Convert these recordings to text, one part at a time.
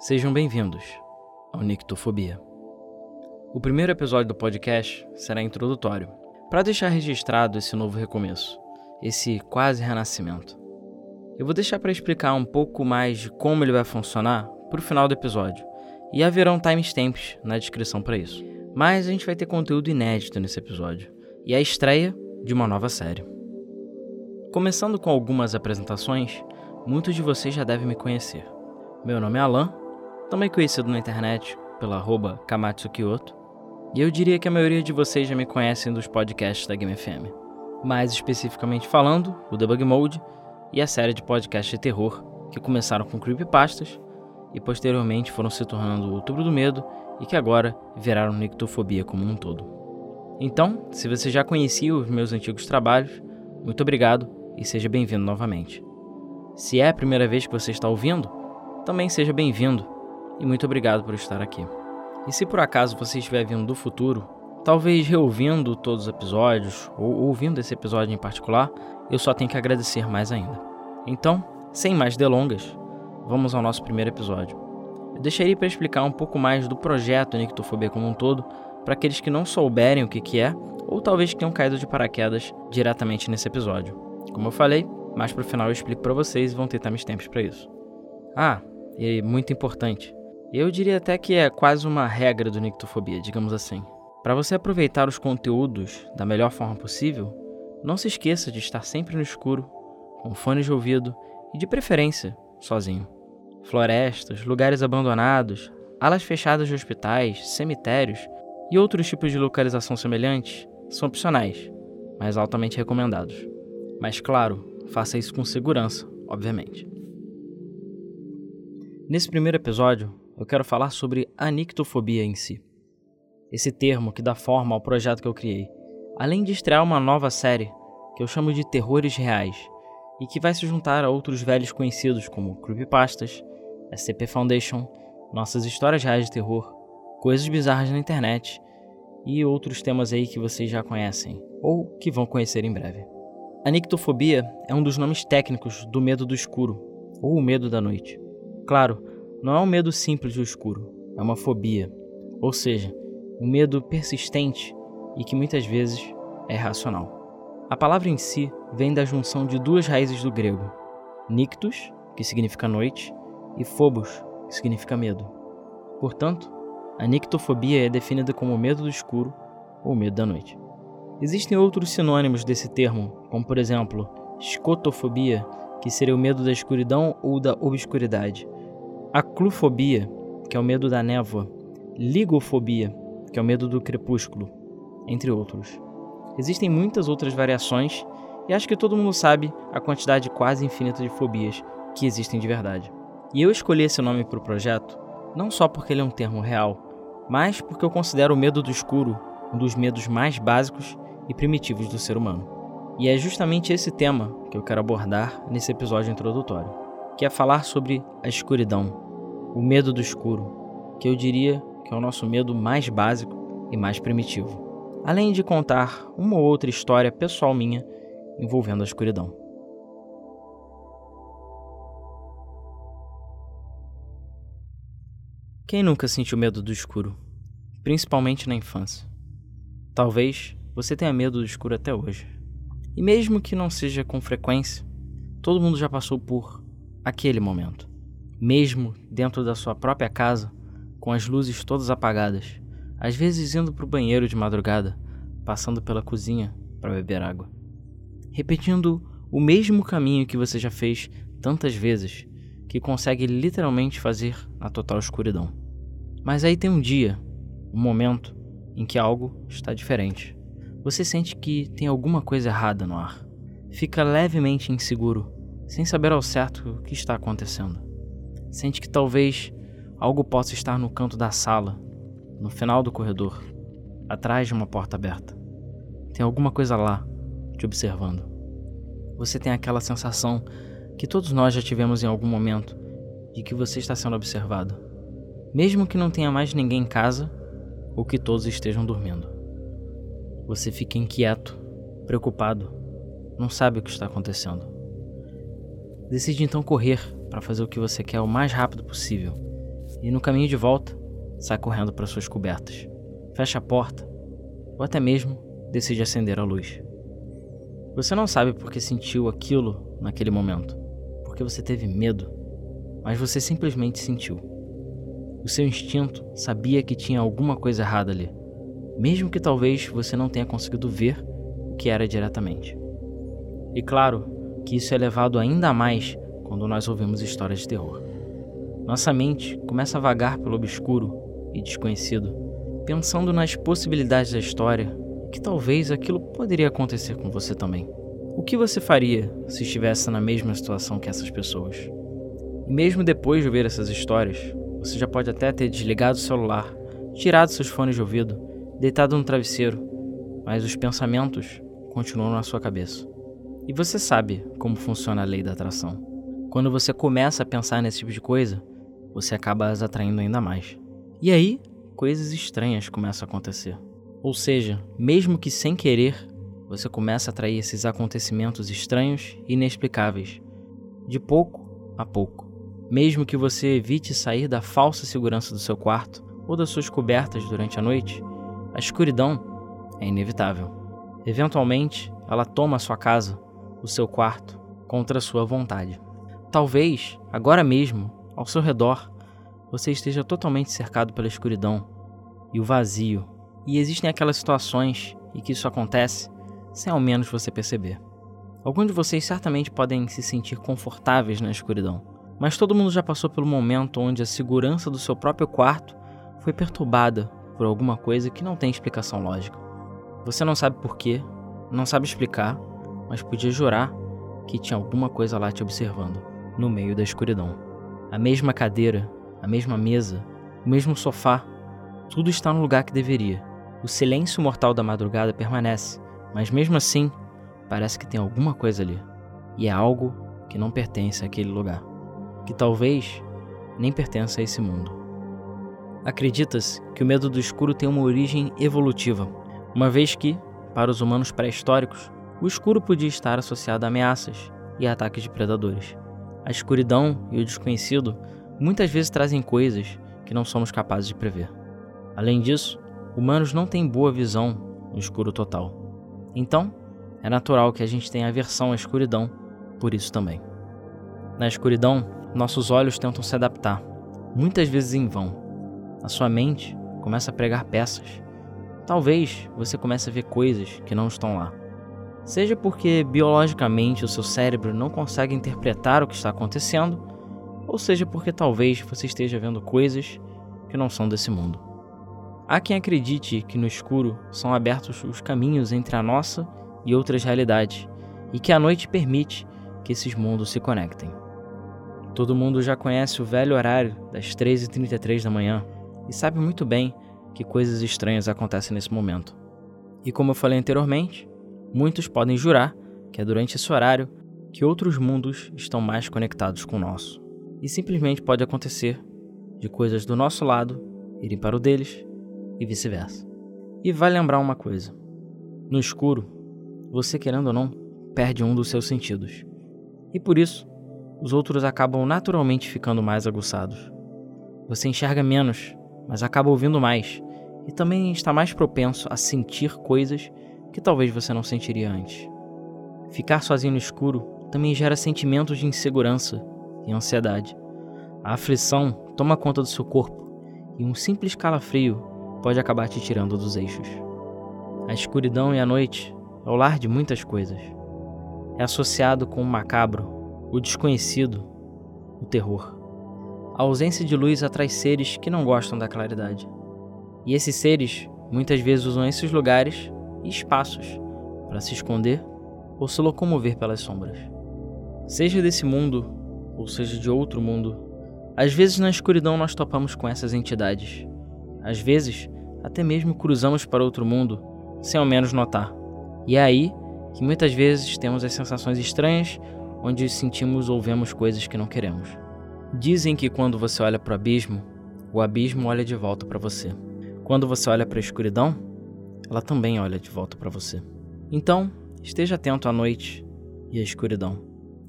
Sejam bem-vindos ao Nictofobia. O primeiro episódio do podcast será introdutório, para deixar registrado esse novo recomeço, esse quase renascimento. Eu vou deixar para explicar um pouco mais de como ele vai funcionar para o final do episódio, e haverão timestamps na descrição para isso. Mas a gente vai ter conteúdo inédito nesse episódio, e a estreia de uma nova série. Começando com algumas apresentações, muitos de vocês já devem me conhecer. Meu nome é Alan, também conhecido na internet pela arroba Kamatsu Kyoto, e eu diria que a maioria de vocês já me conhecem dos podcasts da Game FM. Mais especificamente falando, o Debug Mode e a série de podcasts de terror, que começaram com creepypastas e posteriormente foram se tornando o Outubro do Medo e que agora viraram Nictofobia como um todo. Então, se você já conhecia os meus antigos trabalhos, muito obrigado e seja bem-vindo novamente. Se é a primeira vez que você está ouvindo, também seja bem-vindo e muito obrigado por estar aqui. E se por acaso você estiver vindo do futuro, talvez reouvindo todos os episódios ou ouvindo esse episódio em particular, eu só tenho que agradecer mais ainda. Então, sem mais delongas, vamos ao nosso primeiro episódio. Eu deixaria para explicar um pouco mais do projeto Nictofobia como um todo, para aqueles que não souberem o que, que é, ou talvez que tenham caído de paraquedas diretamente nesse episódio. Como eu falei, mais pro final eu explico para vocês e vão ter timestamps para isso. Ah, e muito importante, eu diria até que é quase uma regra do Nictofobia, digamos assim. Para você aproveitar os conteúdos da melhor forma possível, não se esqueça de estar sempre no escuro, com fones de ouvido e de preferência sozinho. Florestas, lugares abandonados, alas fechadas de hospitais, cemitérios e outros tipos de localização semelhantes são opcionais, mas altamente recomendados. Mas claro, faça isso com segurança, obviamente. Nesse primeiro episódio, eu quero falar sobre a nictofobia em si. Esse termo que dá forma ao projeto que eu criei, além de estrear uma nova série que eu chamo de Terrores Reais e que vai se juntar a outros velhos conhecidos como Creepypastas, SCP Foundation, nossas histórias reais de terror, coisas bizarras na internet e outros temas aí que vocês já conhecem ou que vão conhecer em breve. A nictofobia é um dos nomes técnicos do medo do escuro ou o medo da noite. Claro, não é um medo simples do escuro, é uma fobia, ou seja, um medo persistente e que muitas vezes é irracional. A palavra em si vem da junção de duas raízes do grego, nictus, que significa noite, e phobos, que significa medo. Portanto, a nictofobia é definida como medo do escuro ou medo da noite. Existem outros sinônimos desse termo, como por exemplo, escotofobia, que seria o medo da escuridão ou da obscuridade, aclufobia, que é o medo da névoa, ligofobia, que é o medo do crepúsculo, entre outros. Existem muitas outras variações e acho que todo mundo sabe a quantidade quase infinita de fobias que existem de verdade. E eu escolhi esse nome para o projeto não só porque ele é um termo real, mas porque eu considero o medo do escuro um dos medos mais básicos e primitivos do ser humano. E é justamente esse tema que eu quero abordar nesse episódio introdutório, que é falar sobre a escuridão, o medo do escuro, que eu diria que é o nosso medo mais básico e mais primitivo além de contar uma ou outra história pessoal minha envolvendo a escuridão. Quem nunca sentiu medo do escuro, principalmente na infância? Talvez você tenha medo do escuro até hoje. E mesmo que não seja com frequência, todo mundo já passou por aquele momento. Mesmo dentro da sua própria casa, com as luzes todas apagadas, às vezes indo para o banheiro de madrugada, passando pela cozinha para beber água. Repetindo o mesmo caminho que você já fez tantas vezes, que consegue literalmente fazer a total escuridão. Mas aí tem um dia, um momento, em que algo está diferente. Você sente que tem alguma coisa errada no ar. Fica levemente inseguro, sem saber ao certo o que está acontecendo. Sente que talvez algo possa estar no canto da sala, no final do corredor, atrás de uma porta aberta. Tem alguma coisa lá, te observando. Você tem aquela sensação que todos nós já tivemos em algum momento de que você está sendo observado, mesmo que não tenha mais ninguém em casa ou que todos estejam dormindo. Você fica inquieto, preocupado, não sabe o que está acontecendo. Decide então correr para fazer o que você quer o mais rápido possível e no caminho de volta, sai correndo para suas cobertas, fecha a porta ou até mesmo decide acender a luz. Você não sabe por que sentiu aquilo naquele momento, porque você teve medo, mas você simplesmente sentiu. O seu instinto sabia que tinha alguma coisa errada ali, mesmo que talvez você não tenha conseguido ver o que era diretamente. E claro que isso é levado ainda mais quando nós ouvimos histórias de terror. Nossa mente começa a vagar pelo obscuro e desconhecido, pensando nas possibilidades da história que talvez aquilo poderia acontecer com você também. O que você faria se estivesse na mesma situação que essas pessoas? E mesmo depois de ouvir essas histórias, você já pode até ter desligado o celular, tirado seus fones de ouvido, deitado no travesseiro, mas os pensamentos continuam na sua cabeça. E você sabe como funciona a lei da atração. Quando você começa a pensar nesse tipo de coisa, você acaba as atraindo ainda mais. E aí, coisas estranhas começam a acontecer. Ou seja, mesmo que sem querer, você começa a atrair esses acontecimentos estranhos e inexplicáveis, de pouco a pouco. Mesmo que você evite sair da falsa segurança do seu quarto ou das suas cobertas durante a noite, a escuridão é inevitável. Eventualmente, ela toma a sua casa, o seu quarto, contra sua vontade. Talvez, agora mesmo, ao seu redor, você esteja totalmente cercado pela escuridão e o vazio. E existem aquelas situações em que isso acontece sem ao menos você perceber. Alguns de vocês certamente podem se sentir confortáveis na escuridão, mas todo mundo já passou pelo momento onde a segurança do seu próprio quarto foi perturbada por alguma coisa que não tem explicação lógica. Você não sabe porquê, não sabe explicar, mas podia jurar que tinha alguma coisa lá te observando, no meio da escuridão. A mesma cadeira, a mesma mesa, o mesmo sofá, tudo está no lugar que deveria. O silêncio mortal da madrugada permanece, mas mesmo assim, parece que tem alguma coisa ali. E é algo que não pertence àquele lugar, que talvez nem pertença a esse mundo. Acredita-se que o medo do escuro tem uma origem evolutiva, uma vez que, para os humanos pré-históricos, o escuro podia estar associado a ameaças e ataques de predadores. A escuridão e o desconhecido muitas vezes trazem coisas que não somos capazes de prever. Além disso, humanos não têm boa visão no escuro total. Então, é natural que a gente tenha aversão à escuridão por isso também. Na escuridão, nossos olhos tentam se adaptar, muitas vezes em vão. A sua mente começa a pregar peças. Talvez você comece a ver coisas que não estão lá. Seja porque biologicamente o seu cérebro não consegue interpretar o que está acontecendo, ou seja porque talvez você esteja vendo coisas que não são desse mundo. Há quem acredite que no escuro são abertos os caminhos entre a nossa e outras realidades, e que a noite permite que esses mundos se conectem. Todo mundo já conhece o velho horário das 3h33 da manhã e sabe muito bem que coisas estranhas acontecem nesse momento. E como eu falei anteriormente, Muitos podem jurar que é durante esse horário que outros mundos estão mais conectados com o nosso. E simplesmente pode acontecer de coisas do nosso lado irem para o deles e vice-versa. E vai lembrar uma coisa: no escuro, você querendo ou não, perde um dos seus sentidos. E por isso, os outros acabam naturalmente ficando mais aguçados. Você enxerga menos, mas acaba ouvindo mais, e também está mais propenso a sentir coisas que talvez você não sentiria antes. Ficar sozinho no escuro também gera sentimentos de insegurança e ansiedade. A aflição toma conta do seu corpo e um simples calafrio pode acabar te tirando dos eixos. A escuridão e a noite é o lar de muitas coisas. É associado com o macabro, o desconhecido, o terror. A ausência de luz atrai seres que não gostam da claridade. E esses seres muitas vezes usam esses lugares e espaços para se esconder ou se locomover pelas sombras. Seja desse mundo ou seja de outro mundo, às vezes na escuridão nós topamos com essas entidades. Às vezes, até mesmo cruzamos para outro mundo sem ao menos notar. E é aí que muitas vezes temos as sensações estranhas onde sentimos ou vemos coisas que não queremos. Dizem que quando você olha para o abismo, o abismo olha de volta para você. Quando você olha para a escuridão, ela também olha de volta para você. Então, esteja atento à noite e à escuridão.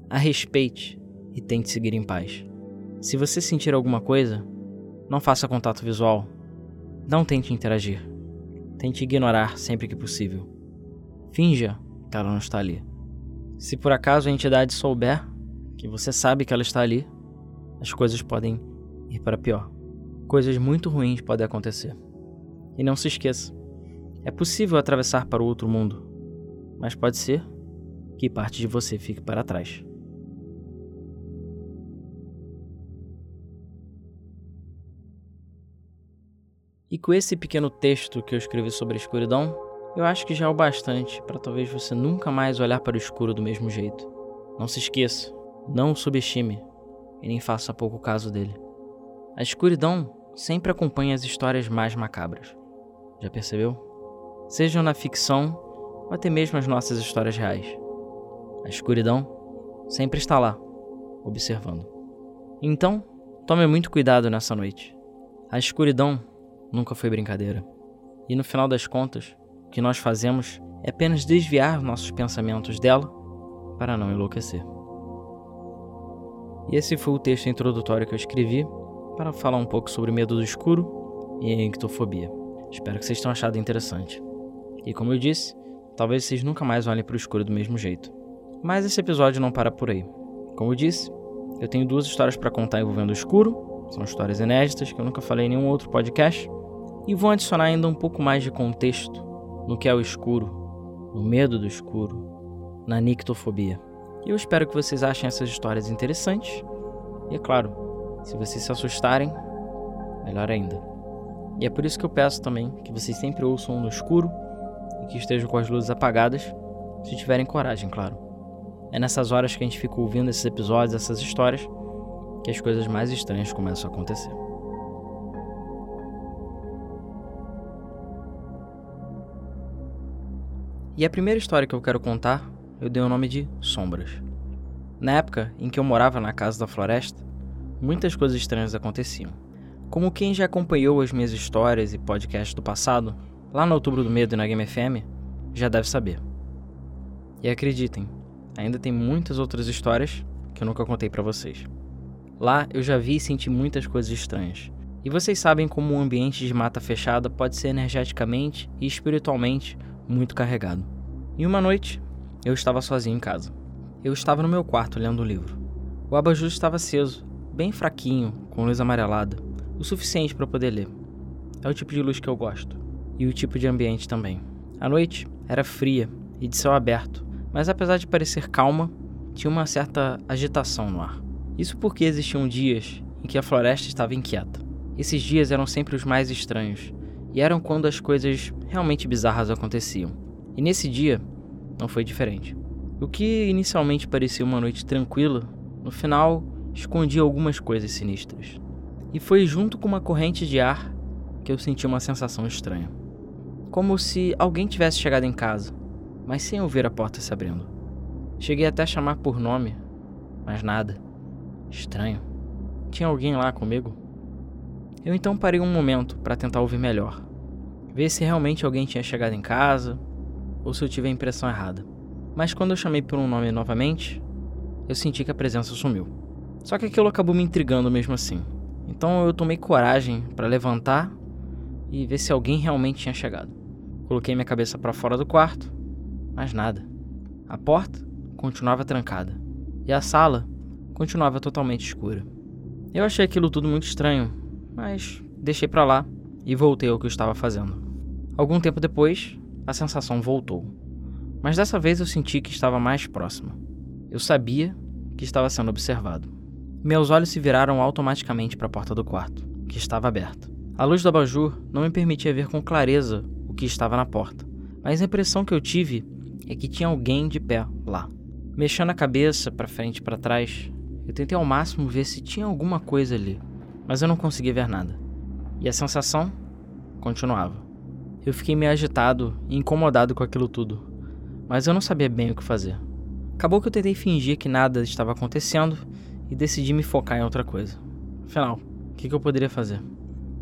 A respeite e tente seguir em paz. Se você sentir alguma coisa, Não faça contato visual. Não tente interagir. Tente ignorar sempre que possível. Finja que ela não está ali. Se por acaso a entidade souber que você sabe que ela está ali, as coisas podem ir para pior. Coisas muito ruins podem acontecer. E não se esqueça: é possível atravessar para o outro mundo, mas pode ser que parte de você fique para trás. E com esse pequeno texto que eu escrevi sobre a escuridão, eu acho que já é o bastante para talvez você nunca mais olhar para o escuro do mesmo jeito. Não se esqueça, não o subestime e nem faça pouco caso dele. A escuridão sempre acompanha as histórias mais macabras. Já percebeu? Sejam na ficção ou até mesmo as nossas histórias reais. A escuridão sempre está lá, observando. Então, tome muito cuidado nessa noite. A escuridão nunca foi brincadeira. E no final das contas, o que nós fazemos é apenas desviar nossos pensamentos dela para não enlouquecer. E esse foi o texto introdutório que eu escrevi para falar um pouco sobre medo do escuro e a ictofobia. Espero que vocês tenham achado interessante. E como eu disse, talvez vocês nunca mais olhem para o escuro do mesmo jeito. Mas esse episódio não para por aí. Como eu disse, eu tenho duas histórias para contar envolvendo o escuro, são histórias inéditas que eu nunca falei em nenhum outro podcast, e vou adicionar ainda um pouco mais de contexto no que é o escuro, no medo do escuro, na nictofobia. E eu espero que vocês achem essas histórias interessantes. E é claro, se vocês se assustarem, melhor ainda. E é por isso que eu peço também que vocês sempre ouçam no escuro que estejam com as luzes apagadas, se tiverem coragem, claro. É nessas horas que a gente fica ouvindo esses episódios, essas histórias, que as coisas mais estranhas começam a acontecer. E a primeira história que eu quero contar, eu dei o nome de Sombras. Na época em que eu morava na casa da floresta, muitas coisas estranhas aconteciam. Como quem já acompanhou as minhas histórias e podcasts do passado, lá no Outubro do Medo e na Game FM, já deve saber. E acreditem, ainda tem muitas outras histórias que eu nunca contei para vocês. Lá eu já vi e senti muitas coisas estranhas. E vocês sabem como um ambiente de mata fechada pode ser energeticamente e espiritualmente muito carregado. E uma noite, eu estava sozinho em casa. Eu estava no meu quarto lendo um livro. O abajur estava aceso, bem fraquinho, com luz amarelada, o suficiente para poder ler. É o tipo de luz que eu gosto. E o tipo de ambiente também. A noite era fria e de céu aberto, mas apesar de parecer calma, tinha uma certa agitação no ar. Isso porque existiam dias em que a floresta estava inquieta. Esses dias eram sempre os mais estranhos, e eram quando as coisas realmente bizarras aconteciam. E nesse dia, não foi diferente. O que inicialmente parecia uma noite tranquila, no final escondia algumas coisas sinistras. E foi junto com uma corrente de ar que eu senti uma sensação estranha. Como se alguém tivesse chegado em casa, mas sem ouvir a porta se abrindo. Cheguei até a chamar por nome, mas nada. Estranho. Tinha alguém lá comigo? Eu então parei um momento para tentar ouvir melhor, ver se realmente alguém tinha chegado em casa ou se eu tive a impressão errada. Mas quando eu chamei por um nome novamente, eu senti que a presença sumiu. Só que aquilo acabou me intrigando mesmo assim. Então eu tomei coragem para levantar e ver se alguém realmente tinha chegado. Coloquei minha cabeça para fora do quarto, mas nada. A porta continuava trancada e a sala continuava totalmente escura. Eu achei aquilo tudo muito estranho, mas deixei para lá e voltei ao que eu estava fazendo. Algum tempo depois, a sensação voltou, mas dessa vez eu senti que estava mais próxima. Eu sabia que estava sendo observado. Meus olhos se viraram automaticamente para a porta do quarto, que estava aberta. A luz do abajur não me permitia ver com clareza o que estava na porta, mas a impressão que eu tive é que tinha alguém de pé lá. Mexendo a cabeça para frente e para trás, eu tentei ao máximo ver se tinha alguma coisa ali, mas eu não conseguia ver nada. E a sensação continuava. Eu fiquei meio agitado e incomodado com aquilo tudo, mas eu não sabia bem o que fazer. Acabou que eu tentei fingir que nada estava acontecendo e decidi me focar em outra coisa. Afinal, o que, que eu poderia fazer?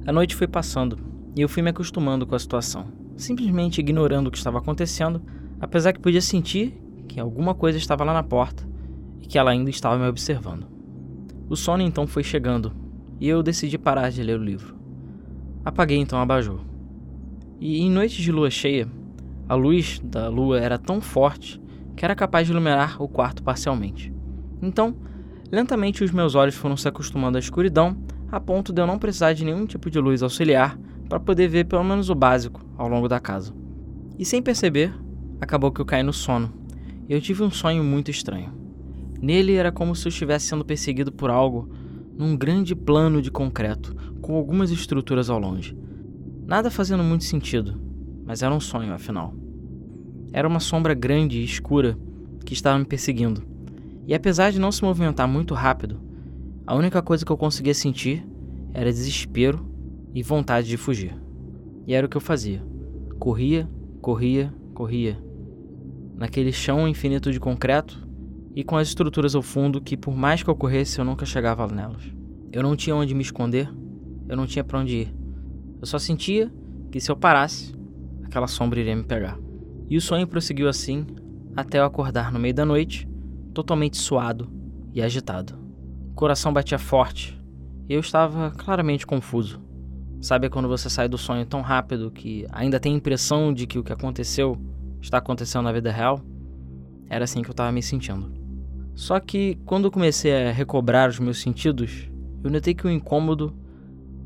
A noite foi passando e eu fui me acostumando com a situação, simplesmente ignorando o que estava acontecendo, apesar que podia sentir que alguma coisa estava lá na porta e que ela ainda estava me observando. O sono então foi chegando e eu decidi parar de ler o livro. Apaguei então a abajur. E em noites de lua cheia, a luz da lua era tão forte que era capaz de iluminar o quarto parcialmente. Então, lentamente os meus olhos foram se acostumando à escuridão, a ponto de eu não precisar de nenhum tipo de luz auxiliar para poder ver pelo menos o básico ao longo da casa. E sem perceber, acabou que eu caí no sono. E eu tive um sonho muito estranho. Nele era como se eu estivesse sendo perseguido por algo num grande plano de concreto, com algumas estruturas ao longe. Nada fazendo muito sentido, mas era um sonho afinal. Era uma sombra grande e escura que estava me perseguindo. E apesar de não se movimentar muito rápido, a única coisa que eu conseguia sentir era desespero e vontade de fugir. E era o que eu fazia. Corria, corria, corria. Naquele chão infinito de concreto e com as estruturas ao fundo que, por mais que eu corresse, eu nunca chegava nelas. Eu não tinha onde me esconder, eu não tinha para onde ir. Eu só sentia que se eu parasse, aquela sombra iria me pegar. E o sonho prosseguiu assim até eu acordar no meio da noite, totalmente suado e agitado. O coração batia forte e eu estava claramente confuso. Sabe quando você sai do sonho tão rápido que ainda tem a impressão de que o que aconteceu está acontecendo na vida real? Era assim que eu estava me sentindo. Só que quando eu comecei a recobrar os meus sentidos, eu notei que o incômodo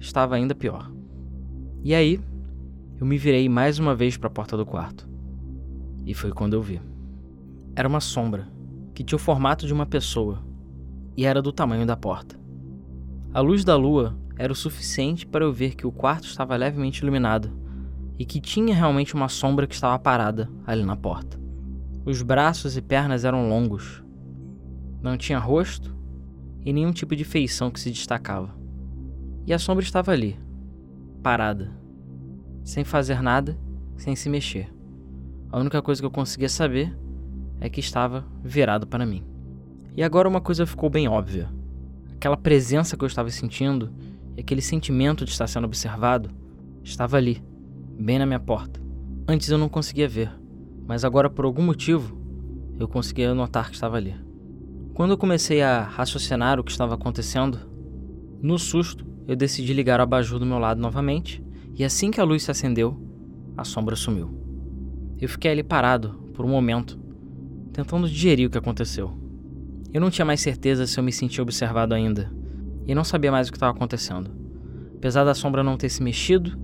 estava ainda pior. E aí, eu me virei mais uma vez para a porta do quarto. E foi quando eu vi. Era uma sombra que tinha o formato de uma pessoa e era do tamanho da porta. A luz da lua era o suficiente para eu ver que o quarto estava levemente iluminado e que tinha realmente uma sombra que estava parada ali na porta. Os braços e pernas eram longos. Não tinha rosto e nenhum tipo de feição que se destacava. E a sombra estava ali, parada, sem fazer nada, sem se mexer. A única coisa que eu conseguia saber é que estava virado para mim. E agora uma coisa ficou bem óbvia. Aquela presença que eu estava sentindo e aquele sentimento de estar sendo observado estava ali, bem na minha porta. Antes eu não conseguia ver, mas agora por algum motivo eu conseguia notar que estava ali. Quando eu comecei a raciocinar o que estava acontecendo, no susto eu decidi ligar o abajur do meu lado novamente, e assim que a luz se acendeu, a sombra sumiu. Eu fiquei ali parado por um momento, tentando digerir o que aconteceu. Eu não tinha mais certeza se eu me sentia observado ainda, e não sabia mais o que estava acontecendo. Apesar da sombra não ter se mexido,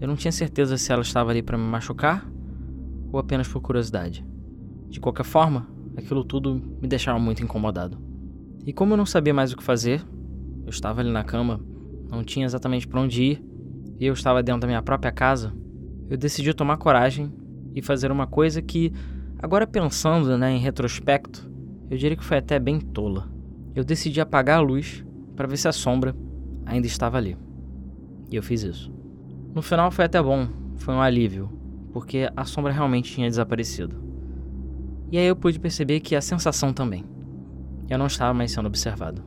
eu não tinha certeza se ela estava ali para me machucar ou apenas por curiosidade. De qualquer forma, aquilo tudo me deixava muito incomodado. E como eu não sabia mais o que fazer, eu estava ali na cama, não tinha exatamente para onde ir, e eu estava dentro da minha própria casa, eu decidi tomar coragem e fazer uma coisa que, agora pensando né, em retrospecto, eu diria que foi até bem tola. Eu decidi apagar a luz para ver se a sombra ainda estava ali. E eu fiz isso. No final foi até bom, foi um alívio, porque a sombra realmente tinha desaparecido. E aí eu pude perceber que a sensação também. Eu não estava mais sendo observado.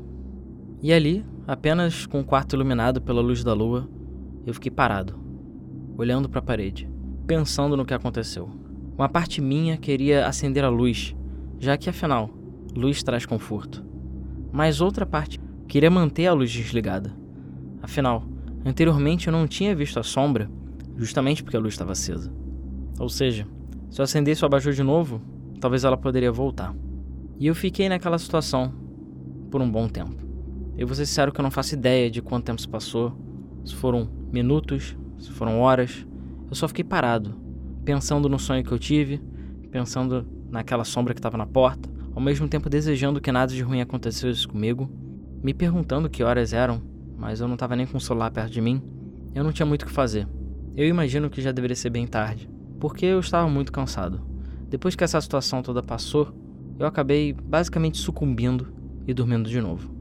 E ali, apenas com o quarto iluminado pela luz da lua, eu fiquei parado, olhando para a parede pensando no que aconteceu. Uma parte minha queria acender a luz, já que afinal, luz traz conforto. Mas outra parte queria manter a luz desligada. Afinal, anteriormente eu não tinha visto a sombra, justamente porque a luz estava acesa. Ou seja, se eu acendesse o abajur de novo, talvez ela poderia voltar. E eu fiquei naquela situação por um bom tempo. Eu vou ser sincero que eu não faço ideia de quanto tempo se passou, se foram minutos, se foram horas, eu só fiquei parado, pensando no sonho que eu tive, pensando naquela sombra que estava na porta, ao mesmo tempo desejando que nada de ruim acontecesse comigo, me perguntando que horas eram, mas eu não estava nem com o celular perto de mim. Eu não tinha muito o que fazer. Eu imagino que já deveria ser bem tarde, porque eu estava muito cansado. Depois que essa situação toda passou, eu acabei basicamente sucumbindo e dormindo de novo.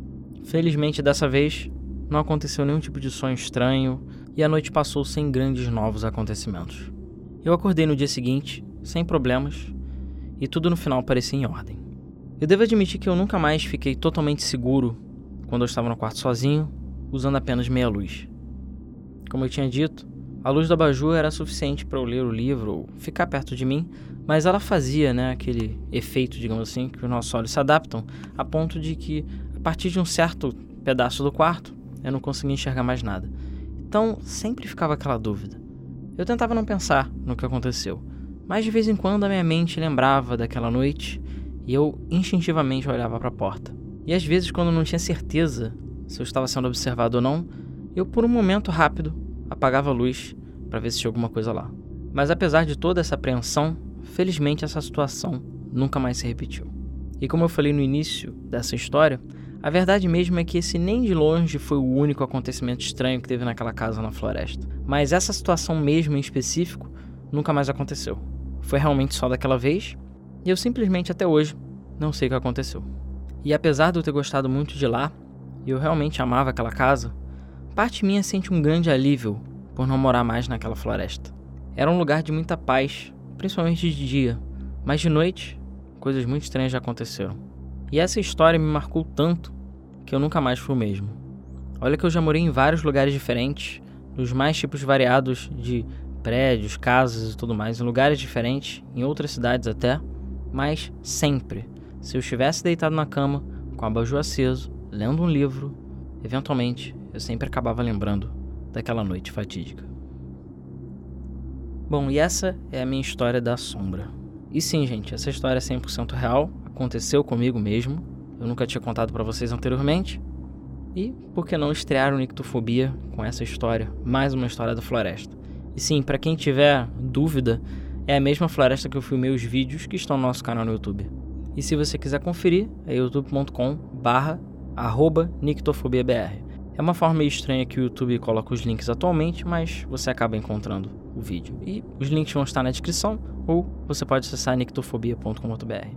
Felizmente dessa vez não aconteceu nenhum tipo de sonho estranho e a noite passou sem grandes novos acontecimentos. Eu acordei no dia seguinte, sem problemas, e tudo no final parecia em ordem. Eu devo admitir que eu nunca mais fiquei totalmente seguro quando eu estava no quarto sozinho, usando apenas meia luz. Como eu tinha dito, a luz da abajur era suficiente para eu ler o livro ou ficar perto de mim, mas ela fazia né, aquele efeito, digamos assim, que os nossos olhos se adaptam, a ponto de que, a partir de um certo pedaço do quarto, eu não conseguia enxergar mais nada. Então sempre ficava aquela dúvida. Eu tentava não pensar no que aconteceu, mas de vez em quando a minha mente lembrava daquela noite e eu instintivamente olhava para a porta. E às vezes, quando não tinha certeza se eu estava sendo observado ou não, eu por um momento rápido apagava a luz para ver se tinha alguma coisa lá. Mas apesar de toda essa apreensão, felizmente essa situação nunca mais se repetiu. E como eu falei no início dessa história, a verdade mesmo é que esse nem de longe foi o único acontecimento estranho que teve naquela casa na floresta. Mas essa situação mesmo em específico nunca mais aconteceu. Foi realmente só daquela vez, e eu simplesmente até hoje não sei o que aconteceu. E apesar de eu ter gostado muito de lá, e eu realmente amava aquela casa, parte minha sente um grande alívio por não morar mais naquela floresta. Era um lugar de muita paz, principalmente de dia, mas de noite, coisas muito estranhas já aconteceram. E essa história me marcou tanto que eu nunca mais fui o mesmo. Olha que eu já morei em vários lugares diferentes, nos mais tipos variados de prédios, casas e tudo mais, em lugares diferentes, em outras cidades até, mas sempre, se eu estivesse deitado na cama, com o abajur aceso, lendo um livro, eventualmente eu sempre acabava lembrando daquela noite fatídica. Bom, e essa é a minha história da sombra. E sim, gente, essa história é 100% real, aconteceu comigo mesmo. Eu nunca tinha contado para vocês anteriormente. E por que não estrear o Nictofobia com essa história, mais uma história da floresta? E sim, para quem tiver dúvida, é a mesma floresta que eu filmei os vídeos que estão no nosso canal no YouTube. E se você quiser conferir, é youtube.com barra nictofobiabr. É uma forma meio estranha que o YouTube coloca os links atualmente, mas você acaba encontrando o vídeo. E os links vão estar na descrição, ou você pode acessar nictofobia.com.br.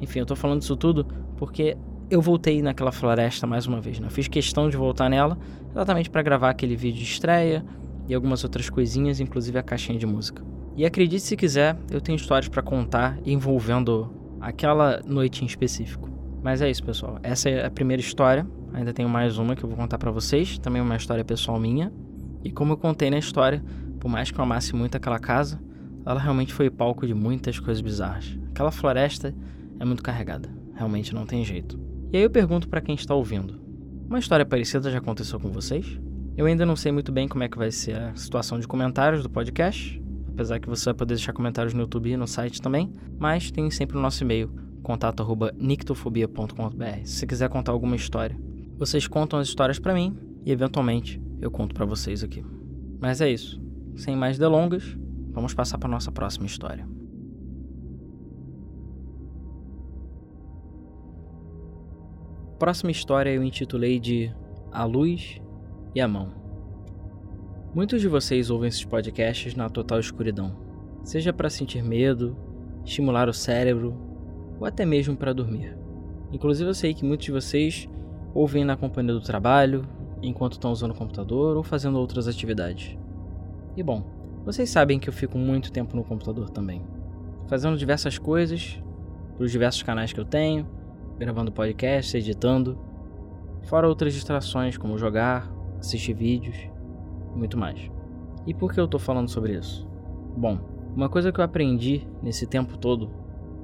Enfim, eu tô falando isso tudo porque eu voltei naquela floresta mais uma vez, né? Eu fiz questão de voltar nela exatamente para gravar aquele vídeo de estreia e algumas outras coisinhas, inclusive a caixinha de música. E acredite se quiser, eu tenho histórias para contar envolvendo aquela noite em específico. Mas é isso, pessoal. Essa é a primeira história. Ainda tenho mais uma que eu vou contar para vocês, também uma história pessoal minha. E como eu contei na história, por mais que eu amasse muito aquela casa, ela realmente foi palco de muitas coisas bizarras. Aquela floresta é muito carregada. Realmente não tem jeito. E aí eu pergunto para quem está ouvindo: uma história parecida já aconteceu com vocês? Eu ainda não sei muito bem como é que vai ser a situação de comentários do podcast, apesar que você vai poder deixar comentários no YouTube e no site também, mas tem sempre o nosso e-mail, contato@nictofobia.com.br. Se quiser contar alguma história, vocês contam as histórias para mim e eventualmente eu conto para vocês aqui. Mas é isso. Sem mais delongas, vamos passar para nossa próxima história. próxima história eu intitulei de A Luz e a Mão. Muitos de vocês ouvem esses podcasts na total escuridão, seja para sentir medo, estimular o cérebro ou até mesmo para dormir. Inclusive, eu sei que muitos de vocês ouvem na companhia do trabalho, enquanto estão usando o computador ou fazendo outras atividades. E bom, vocês sabem que eu fico muito tempo no computador também, fazendo diversas coisas para os diversos canais que eu tenho gravando podcast, editando, fora outras distrações como jogar, assistir vídeos muito mais. E por que eu tô falando sobre isso? Bom, uma coisa que eu aprendi nesse tempo todo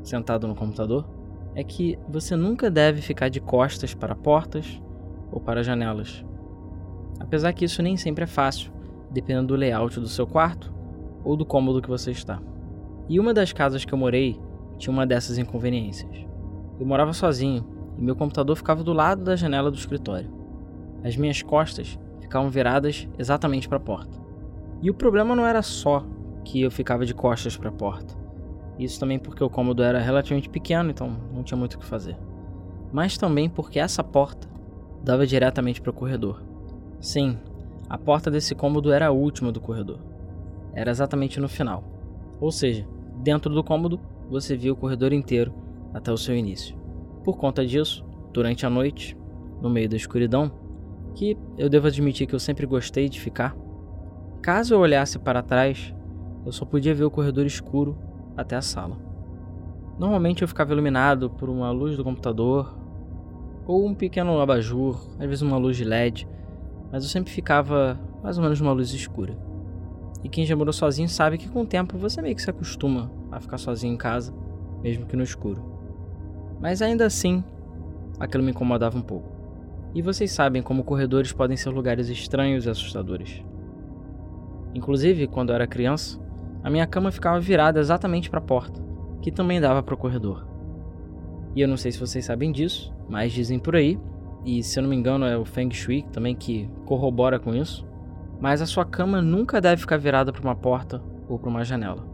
sentado no computador é que você nunca deve ficar de costas para portas ou para janelas. Apesar que isso nem sempre é fácil, dependendo do layout do seu quarto ou do cômodo que você está. E uma das casas que eu morei tinha uma dessas inconveniências. Eu morava sozinho e meu computador ficava do lado da janela do escritório. As minhas costas ficavam viradas exatamente para a porta. E o problema não era só que eu ficava de costas para a porta. Isso também porque o cômodo era relativamente pequeno, então não tinha muito o que fazer. Mas também porque essa porta dava diretamente para o corredor. Sim, a porta desse cômodo era a última do corredor. Era exatamente no final. Ou seja, dentro do cômodo você via o corredor inteiro até o seu início. Por conta disso, durante a noite, no meio da escuridão, que eu devo admitir que eu sempre gostei de ficar, caso eu olhasse para trás, eu só podia ver o corredor escuro até a sala. Normalmente eu ficava iluminado por uma luz do computador ou um pequeno abajur, às vezes uma luz de LED, mas eu sempre ficava mais ou menos numa luz escura. E quem já morou sozinho sabe que com o tempo você meio que se acostuma a ficar sozinho em casa, mesmo que no escuro. Mas ainda assim, aquilo me incomodava um pouco. E vocês sabem como corredores podem ser lugares estranhos e assustadores. Inclusive, quando eu era criança, a minha cama ficava virada exatamente para a porta, que também dava para o corredor. E eu não sei se vocês sabem disso, mas dizem por aí, e se eu não me engano é o Feng Shui também que corrobora com isso, mas a sua cama nunca deve ficar virada para uma porta ou para uma janela.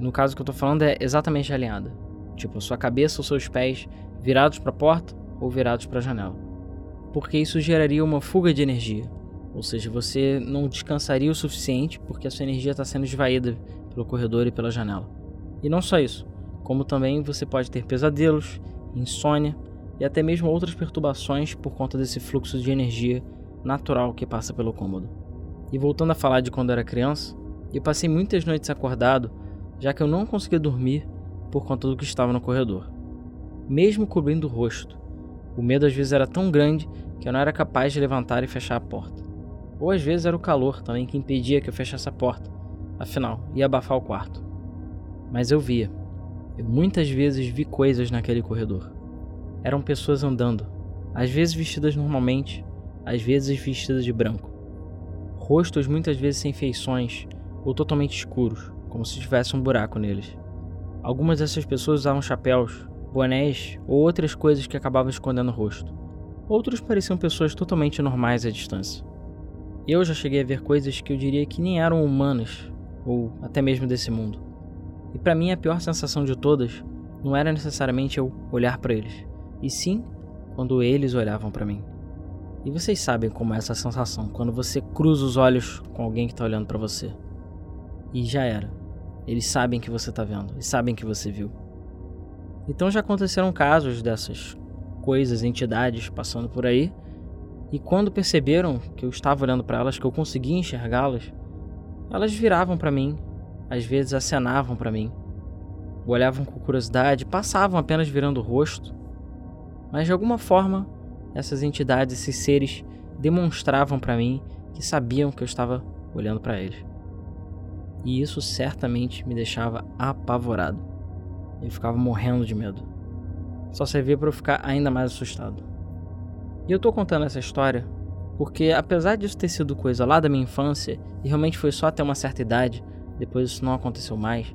No caso que eu tô falando é exatamente alinhada. Tipo, a sua cabeça ou seus pés virados para a porta ou virados para a janela. Porque isso geraria uma fuga de energia. Ou seja, você não descansaria o suficiente porque a sua energia está sendo esvaída pelo corredor e pela janela. E não só isso, como também você pode ter pesadelos, insônia e até mesmo outras perturbações por conta desse fluxo de energia natural que passa pelo cômodo. E voltando a falar de quando era criança, eu passei muitas noites acordado, já que eu não conseguia dormir por conta do que estava no corredor. Mesmo cobrindo o rosto, o medo às vezes era tão grande que eu não era capaz de levantar e fechar a porta. Ou às vezes era o calor também que impedia que eu fechasse a porta, afinal, ia abafar o quarto. Mas eu via. Eu muitas vezes vi coisas naquele corredor. Eram pessoas andando, às vezes vestidas normalmente, às vezes vestidas de branco. Rostos muitas vezes sem feições ou totalmente escuros, como se tivesse um buraco neles. Algumas dessas pessoas usavam chapéus, bonés ou outras coisas que acabavam escondendo o rosto. Outros pareciam pessoas totalmente normais à distância. Eu já cheguei a ver coisas que eu diria que nem eram humanas, ou até mesmo desse mundo. E para mim a pior sensação de todas não era necessariamente eu olhar para eles, e sim quando eles olhavam para mim. E vocês sabem como é essa sensação quando você cruza os olhos com alguém que está olhando para você. E já era. Eles sabem que você está vendo, e sabem que você viu. Então já aconteceram casos dessas coisas, entidades passando por aí, e quando perceberam que eu estava olhando para elas, que eu conseguia enxergá-las, elas viravam para mim, às vezes acenavam para mim, olhavam com curiosidade, passavam apenas virando o rosto, mas de alguma forma essas entidades, esses seres, demonstravam para mim que sabiam que eu estava olhando para eles. E isso certamente me deixava apavorado. Eu ficava morrendo de medo. Só servia para eu ficar ainda mais assustado. E eu tô contando essa história porque, apesar disso ter sido coisa lá da minha infância e realmente foi só até uma certa idade, depois isso não aconteceu mais,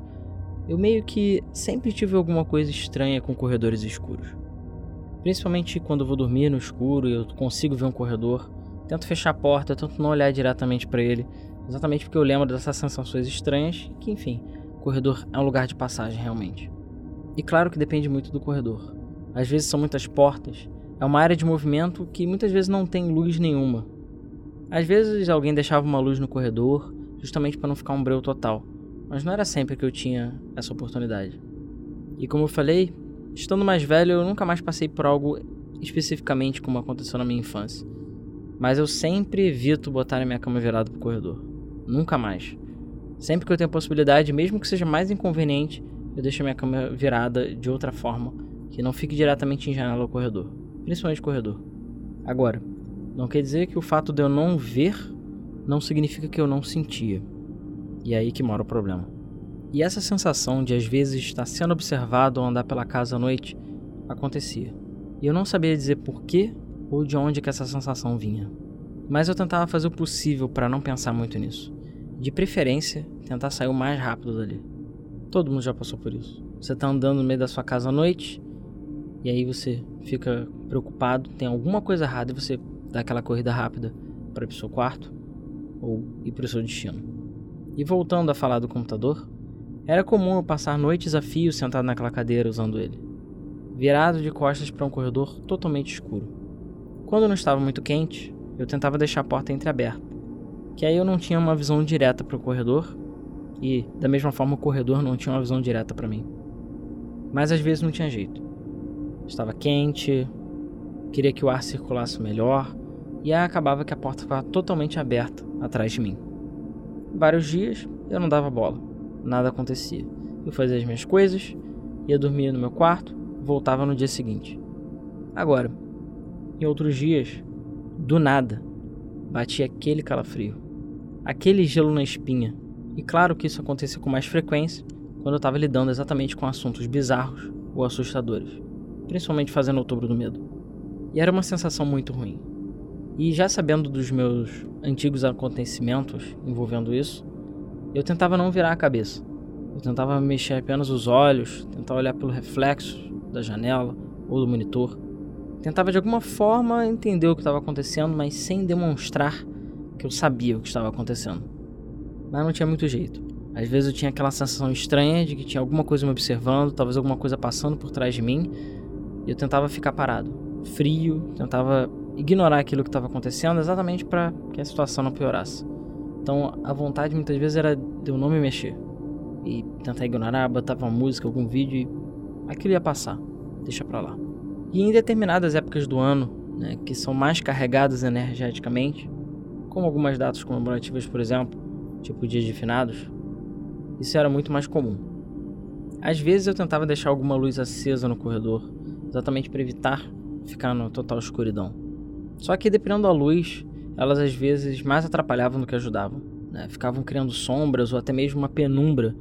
eu meio que sempre tive alguma coisa estranha com corredores escuros. Principalmente quando vou dormir no escuro e eu consigo ver um corredor, tento fechar a porta, tento não olhar diretamente para ele, exatamente porque eu lembro dessas sensações estranhas que, enfim, o corredor é um lugar de passagem realmente. E claro que depende muito do corredor. Às vezes são muitas portas, é uma área de movimento que muitas vezes não tem luz nenhuma. Às vezes alguém deixava uma luz no corredor, justamente para não ficar um breu total, mas não era sempre que eu tinha essa oportunidade. E como eu falei, Estando mais velho, eu nunca mais passei por algo especificamente como aconteceu na minha infância. Mas eu sempre evito botar a minha cama virada pro corredor. Nunca mais. Sempre que eu tenho a possibilidade, mesmo que seja mais inconveniente, eu deixo a minha cama virada de outra forma, que não fique diretamente em janela ou corredor. Principalmente corredor. Agora, não quer dizer que o fato de eu não ver não significa que eu não sentia. E é aí que mora o problema. E essa sensação de às vezes estar sendo observado ao andar pela casa à noite acontecia. E eu não sabia dizer porquê ou de onde que essa sensação vinha. Mas eu tentava fazer o possível para não pensar muito nisso. De preferência, tentar sair o mais rápido dali. Todo mundo já passou por isso. Você tá andando no meio da sua casa à noite e aí você fica preocupado, tem alguma coisa errada e você dá aquela corrida rápida para ir pro seu quarto ou ir pro seu destino. E voltando a falar do computador, era comum eu passar noites a fio sentado naquela cadeira usando ele, virado de costas para um corredor totalmente escuro. Quando não estava muito quente, eu tentava deixar a porta entreaberta, que aí eu não tinha uma visão direta para o corredor e, da mesma forma, o corredor não tinha uma visão direta para mim. Mas às vezes não tinha jeito. Estava quente, queria que o ar circulasse melhor e aí acabava que a porta ficava totalmente aberta atrás de mim. Vários dias eu não dava bola nada acontecia. Eu fazia as minhas coisas, ia dormir no meu quarto, voltava no dia seguinte. Agora, em outros dias, do nada, batia aquele calafrio, aquele gelo na espinha. E claro que isso acontecia com mais frequência quando eu estava lidando exatamente com assuntos bizarros ou assustadores, principalmente fazendo outubro do medo. E era uma sensação muito ruim. E já sabendo dos meus antigos acontecimentos envolvendo isso, eu tentava não virar a cabeça. Eu tentava mexer apenas os olhos, tentar olhar pelo reflexo da janela ou do monitor. Tentava de alguma forma entender o que estava acontecendo, mas sem demonstrar que eu sabia o que estava acontecendo. Mas não tinha muito jeito. Às vezes eu tinha aquela sensação estranha de que tinha alguma coisa me observando, talvez alguma coisa passando por trás de mim, e eu tentava ficar parado, frio, tentava ignorar aquilo que estava acontecendo exatamente para que a situação não piorasse. Então a vontade muitas vezes era de eu não me mexer e tentar ignorar, botava uma música, algum vídeo e aquilo ia passar, deixa pra lá. E em determinadas épocas do ano, né, que são mais carregadas energeticamente, como algumas datas comemorativas, por exemplo, tipo Dia de Finados, isso era muito mais comum. Às vezes eu tentava deixar alguma luz acesa no corredor, exatamente para evitar ficar na total escuridão. Só que dependendo da luz, elas às vezes mais atrapalhavam do que ajudavam. Né? Ficavam criando sombras ou até mesmo uma penumbra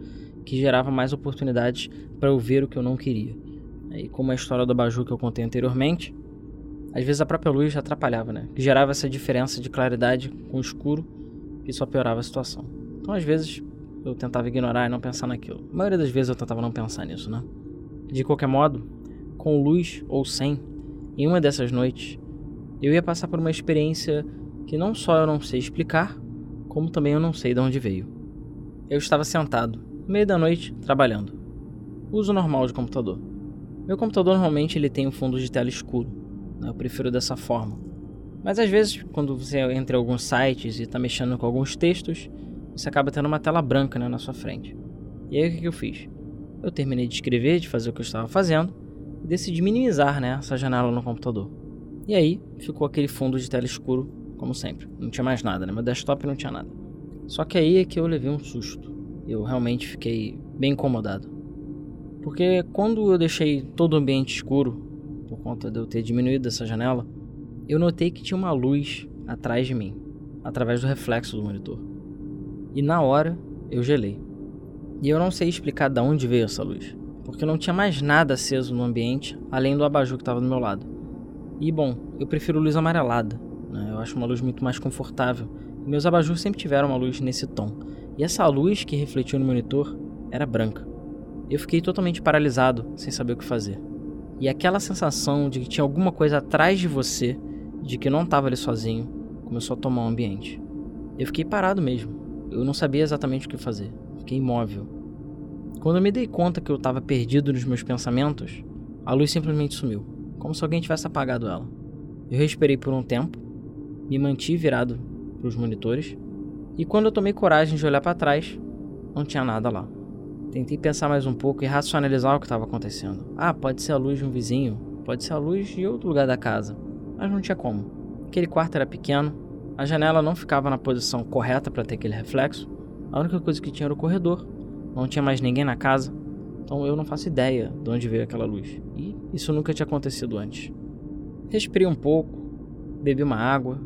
que gerava mais oportunidades para eu ver o que eu não queria. E como a história do abajur que eu contei anteriormente, às vezes a própria luz atrapalhava, né? Que gerava essa diferença de claridade com o escuro e só piorava a situação. Então às vezes eu tentava ignorar e não pensar naquilo. A maioria das vezes eu tentava não pensar nisso, né? De qualquer modo, com luz ou sem, em uma dessas noites, eu ia passar por uma experiência que não só eu não sei explicar, como também eu não sei de onde veio. Eu estava sentado, no meio da noite, trabalhando. Uso normal de computador. Meu computador normalmente ele tem um fundo de tela escuro. Né? Eu prefiro dessa forma. Mas às vezes, quando você entra em alguns sites e está mexendo com alguns textos, você acaba tendo uma tela branca né, na sua frente. E aí o que, eu fiz? Eu terminei de escrever, de fazer o que eu estava fazendo, e decidi minimizar né, essa janela no computador. E aí ficou aquele fundo de tela escuro, como sempre. Não tinha mais nada, né? Meu desktop não tinha nada. Só que aí é que eu levei um susto. Eu realmente fiquei bem incomodado. Porque quando eu deixei todo o ambiente escuro, por conta de eu ter diminuído essa janela, eu notei que tinha uma luz atrás de mim, através do reflexo do monitor. E na hora eu gelei. E eu não sei explicar de onde veio essa luz, porque não tinha mais nada aceso no ambiente além do abajur que estava do meu lado. E bom, eu prefiro luz amarelada, né? eu acho uma luz muito mais confortável. Meus abajur sempre tiveram uma luz nesse tom. E essa luz que refletiu no monitor era branca. Eu fiquei totalmente paralisado, sem saber o que fazer. E aquela sensação de que tinha alguma coisa atrás de você, de que não estava ali sozinho, começou a tomar o ambiente. Eu fiquei parado mesmo, eu não sabia exatamente o que fazer. Fiquei imóvel. Quando eu me dei conta que eu estava perdido nos meus pensamentos, a luz simplesmente sumiu, como se alguém tivesse apagado ela. Eu respirei por um tempo, me mantive virado para os monitores, e quando eu tomei coragem de olhar para trás, não tinha nada lá. Tentei pensar mais um pouco e racionalizar o que estava acontecendo. Ah, pode ser a luz de um vizinho, pode ser a luz de outro lugar da casa, mas não tinha como. Aquele quarto era pequeno, a janela não ficava na posição correta para ter aquele reflexo. A única coisa que tinha era o corredor. Não tinha mais ninguém na casa. Então eu não faço ideia de onde veio aquela luz. E isso nunca tinha acontecido antes. Respirei um pouco, bebi uma água,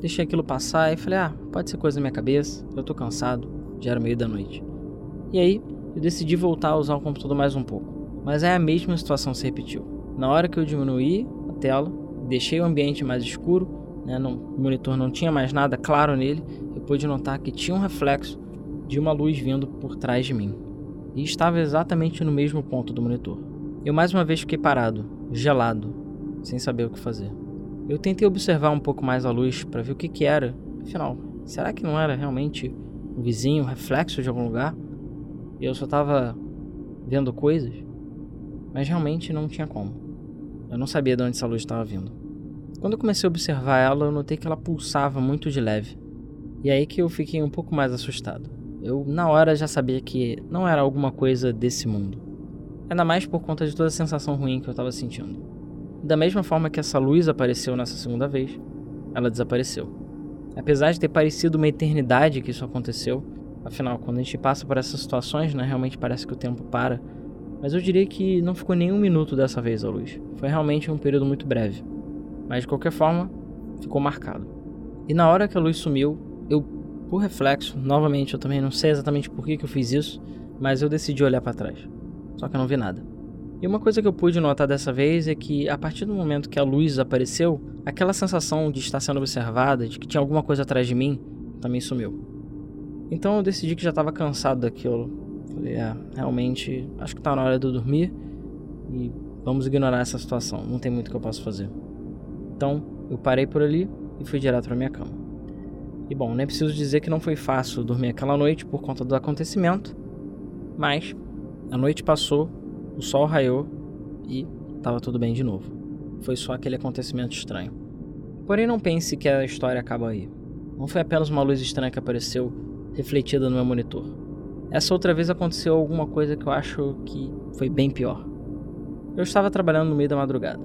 deixei aquilo passar e falei: ah, pode ser coisa da minha cabeça, eu tô cansado, já era meio da noite. E aí eu decidi voltar a usar o computador mais um pouco. Mas aí a mesma situação se repetiu. Na hora que eu diminuí a tela, deixei o ambiente mais escuro, né, no monitor não tinha mais nada claro nele, eu pude notar que tinha um reflexo de uma luz vindo por trás de mim. E estava exatamente no mesmo ponto do monitor. Eu mais uma vez fiquei parado, gelado, sem saber o que fazer. Eu tentei observar um pouco mais a luz para ver o que, que era. Afinal, será que não era realmente um vizinho, um reflexo de algum lugar? Eu só estava vendo coisas? Mas realmente não tinha como. Eu não sabia de onde essa luz estava vindo. Quando eu comecei a observar ela, eu notei que ela pulsava muito de leve. E aí que eu fiquei um pouco mais assustado. Eu, na hora, já sabia que não era alguma coisa desse mundo. Ainda mais por conta de toda a sensação ruim que eu estava sentindo. Da mesma forma que essa luz apareceu nessa segunda vez, ela desapareceu. Apesar de ter parecido uma eternidade que isso aconteceu, afinal, quando a gente passa por essas situações, né, realmente parece que o tempo para. Mas eu diria que não ficou nem um minuto dessa vez a luz. Foi realmente um período muito breve mas de qualquer forma, ficou marcado. E na hora que a luz sumiu, eu, por reflexo, novamente, eu também não sei exatamente por que, que eu fiz isso, mas eu decidi olhar para trás. Só que eu não vi nada. E uma coisa que eu pude notar dessa vez é que a partir do momento que a luz apareceu, aquela sensação de estar sendo observada, de que tinha alguma coisa atrás de mim, também sumiu. Então eu decidi que já estava cansado daquilo. Falei, é, realmente, acho que tá na hora de eu dormir e vamos ignorar essa situação, não tem muito que eu possa fazer. Então eu parei por ali e fui direto para minha cama. E bom, nem preciso dizer que não foi fácil dormir aquela noite por conta do acontecimento, mas a noite passou, o sol raiou e estava tudo bem de novo. Foi só aquele acontecimento estranho. Porém, não pense que a história acaba aí. Não foi apenas uma luz estranha que apareceu refletida no meu monitor. Essa outra vez aconteceu alguma coisa que eu acho que foi bem pior. Eu estava trabalhando no meio da madrugada,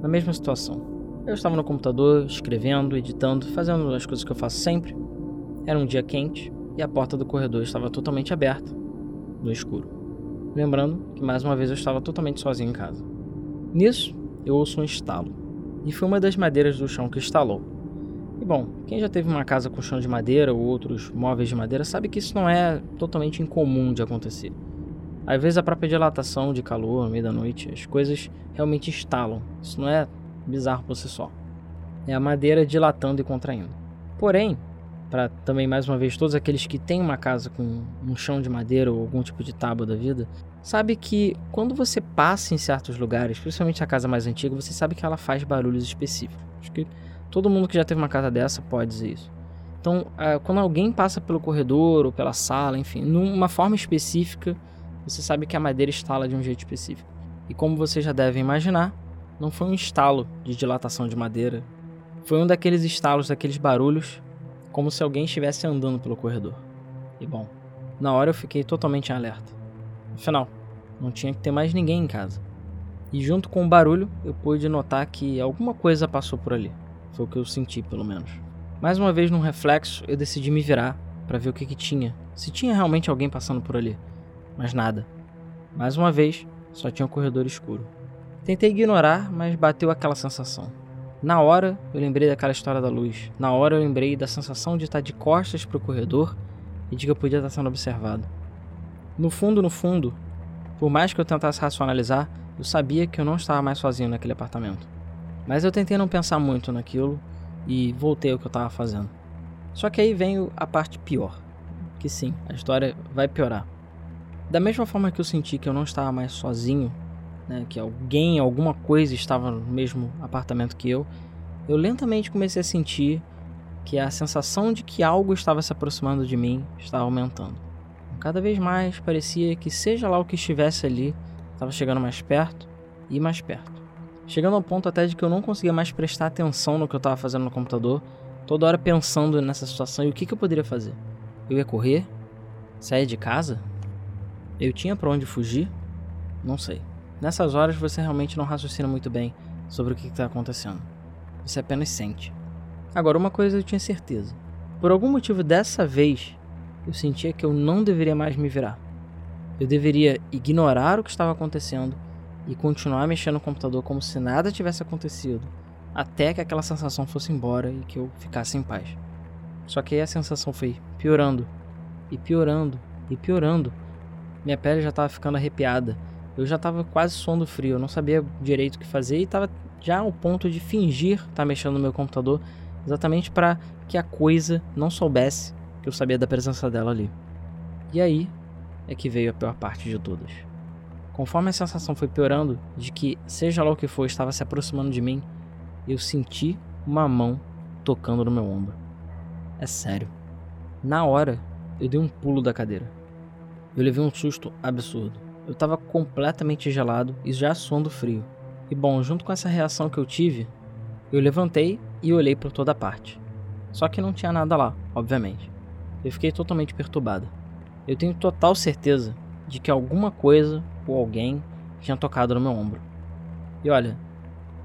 na mesma situação. Eu estava no computador, escrevendo, editando, fazendo as coisas que eu faço sempre. Era um dia quente e a porta do corredor estava totalmente aberta, no escuro. Lembrando que mais uma vez eu estava totalmente sozinho em casa. Nisso, eu ouço um estalo, e foi uma das madeiras do chão que estalou. E bom, quem já teve uma casa com chão de madeira ou outros móveis de madeira sabe que isso não é totalmente incomum de acontecer. Às vezes a própria dilatação de calor no meio da noite, as coisas realmente estalam. Isso não é bizarro por si só. É a madeira dilatando e contraindo. Porém, para também mais uma vez todos aqueles que têm uma casa com um chão de madeira ou algum tipo de tábua da vida, sabe que quando você passa em certos lugares, principalmente a casa mais antiga, você sabe que ela faz barulhos específicos. Acho que todo mundo que já teve uma casa dessa pode dizer isso. Então, quando alguém passa pelo corredor ou pela sala, enfim, numa forma específica, você sabe que a madeira estala de um jeito específico. E como você já deve imaginar, não foi um estalo de dilatação de madeira. Foi um daqueles estalos, daqueles barulhos, como se alguém estivesse andando pelo corredor. E bom, na hora eu fiquei totalmente em alerta. Afinal, não tinha que ter mais ninguém em casa. E junto com o barulho, eu pude notar que alguma coisa passou por ali. Foi o que eu senti, pelo menos. Mais uma vez, num reflexo, eu decidi me virar para ver o que, que tinha. Se tinha realmente alguém passando por ali. Mas nada. Mais uma vez, só tinha um corredor escuro. Tentei ignorar, mas bateu aquela sensação. Na hora, eu lembrei daquela história da luz. Na hora, eu lembrei da sensação de estar de costas para o corredor e de que eu podia estar sendo observado. No fundo, no fundo, por mais que eu tentasse racionalizar, eu sabia que eu não estava mais sozinho naquele apartamento. Mas eu tentei não pensar muito naquilo e voltei ao que eu estava fazendo. Só que aí vem a parte pior. Que sim, a história vai piorar. Da mesma forma que eu senti que eu não estava mais sozinho né, que alguém, alguma coisa estava no mesmo apartamento que eu, eu lentamente comecei a sentir que a sensação de que algo estava se aproximando de mim estava aumentando. Cada vez mais parecia que, seja lá o que estivesse ali, estava chegando mais perto e mais perto. Chegando ao ponto até de que eu não conseguia mais prestar atenção no que eu estava fazendo no computador, toda hora pensando nessa situação e o que, que eu poderia fazer. Eu ia correr? Sair de casa? Eu tinha para onde fugir? Não sei. Nessas horas você realmente não raciocina muito bem sobre o que está acontecendo. Você apenas sente. Agora, uma coisa eu tinha certeza. Por algum motivo dessa vez, eu sentia que eu não deveria mais me virar. Eu deveria ignorar o que estava acontecendo e continuar mexendo no computador como se nada tivesse acontecido, até que aquela sensação fosse embora e que eu ficasse em paz. Só que aí a sensação foi piorando, e piorando, e piorando. Minha pele já estava ficando arrepiada eu já tava quase suando frio, eu não sabia direito o que fazer e tava já ao ponto de fingir estar tá mexendo no meu computador, exatamente para que a coisa não soubesse que eu sabia da presença dela ali. E aí é que veio a pior parte de todas. Conforme a sensação foi piorando de que, seja lá o que for, estava se aproximando de mim, eu senti uma mão tocando no meu ombro. É sério. Na hora, eu dei um pulo da cadeira. Eu levei um susto absurdo. Eu estava completamente gelado e já suando frio. E bom, junto com essa reação que eu tive, eu levantei e olhei por toda parte. Só que não tinha nada lá, obviamente. Eu fiquei totalmente perturbado. Eu tenho total certeza de que alguma coisa ou alguém tinha tocado no meu ombro. E olha,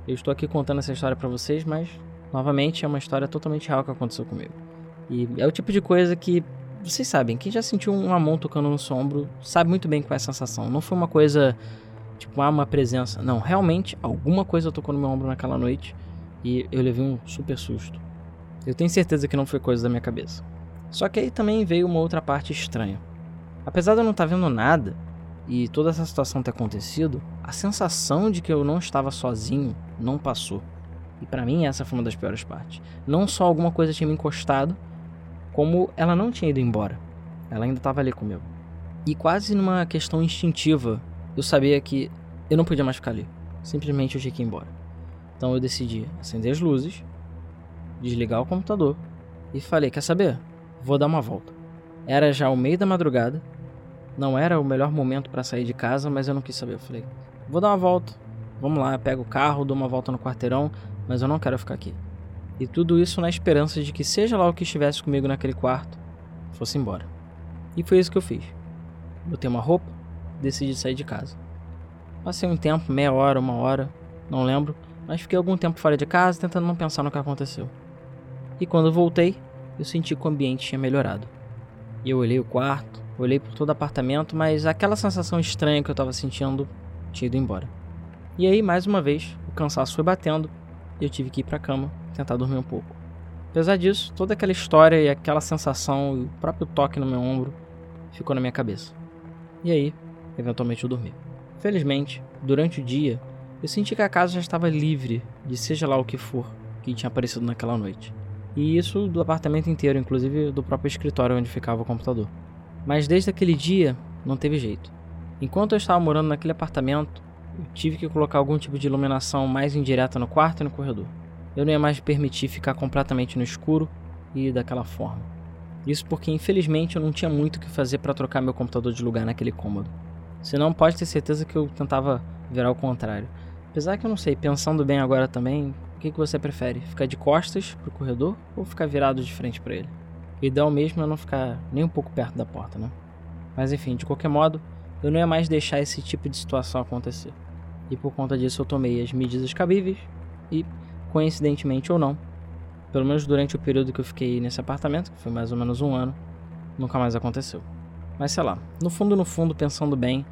eu estou aqui contando essa história para vocês, mas novamente é uma história totalmente real que aconteceu comigo. E é o tipo de coisa que vocês sabem, quem já sentiu uma mão tocando no seu ombro sabe muito bem qual é a sensação. Não foi uma coisa tipo, ah, uma presença. Não, realmente alguma coisa tocou no meu ombro naquela noite e eu levei um super susto. Eu tenho certeza que não foi coisa da minha cabeça. Só que aí também veio uma outra parte estranha. Apesar de eu não estar tá vendo nada, e toda essa situação ter acontecido, a sensação de que eu não estava sozinho não passou. E para mim essa foi uma das piores partes. Não só alguma coisa tinha me encostado, como ela não tinha ido embora. Ela ainda estava ali comigo. E quase numa questão instintiva, eu sabia que eu não podia mais ficar ali. Simplesmente eu tinha que ir embora. Então eu decidi acender as luzes, desligar o computador e falei: Quer saber? Vou dar uma volta. Era já o meio da madrugada, não era o melhor momento para sair de casa, mas eu não quis saber. Eu falei: Vou dar uma volta, vamos lá, pego o carro, dou uma volta no quarteirão, mas eu não quero ficar aqui. E tudo isso na esperança de que, seja lá o que estivesse comigo naquele quarto, fosse embora. E foi isso que eu fiz. Botei uma roupa, decidi sair de casa. Passei um tempo, meia hora, uma hora, não lembro, mas fiquei algum tempo fora de casa tentando não pensar no que aconteceu. E quando voltei, eu senti que o ambiente tinha melhorado. E eu olhei o quarto, olhei por todo o apartamento, mas aquela sensação estranha que eu estava sentindo tinha ido embora. E aí, mais uma vez, o cansaço foi batendo e eu tive que ir para a cama tentar dormir um pouco. Apesar disso, toda aquela história e aquela sensação e o próprio toque no meu ombro ficou na minha cabeça. E aí, eventualmente eu dormi. Felizmente, durante o dia, eu senti que a casa já estava livre de seja lá o que for que tinha aparecido naquela noite. E isso do apartamento inteiro, inclusive do próprio escritório onde ficava o computador. Mas desde aquele dia, não teve jeito. Enquanto eu estava morando naquele apartamento, eu tive que colocar algum tipo de iluminação mais indireta no quarto e no corredor. Eu não ia mais permitir ficar completamente no escuro e daquela forma. Isso porque, infelizmente, eu não tinha muito o que fazer para trocar meu computador de lugar naquele cômodo. Você não pode ter certeza que eu tentava virar o contrário. Apesar que eu não sei, pensando bem agora também, o que, que você prefere? Ficar de costas pro corredor ou ficar virado de frente para ele? O ideal mesmo é não ficar nem um pouco perto da porta, né? Mas enfim, de qualquer modo, eu não ia mais deixar esse tipo de situação acontecer. E por conta disso eu tomei as medidas cabíveis e, coincidentemente ou não, pelo menos durante o período que eu fiquei nesse apartamento, que foi mais ou menos um ano, nunca mais aconteceu. Mas sei lá, no fundo, no fundo, pensando bem,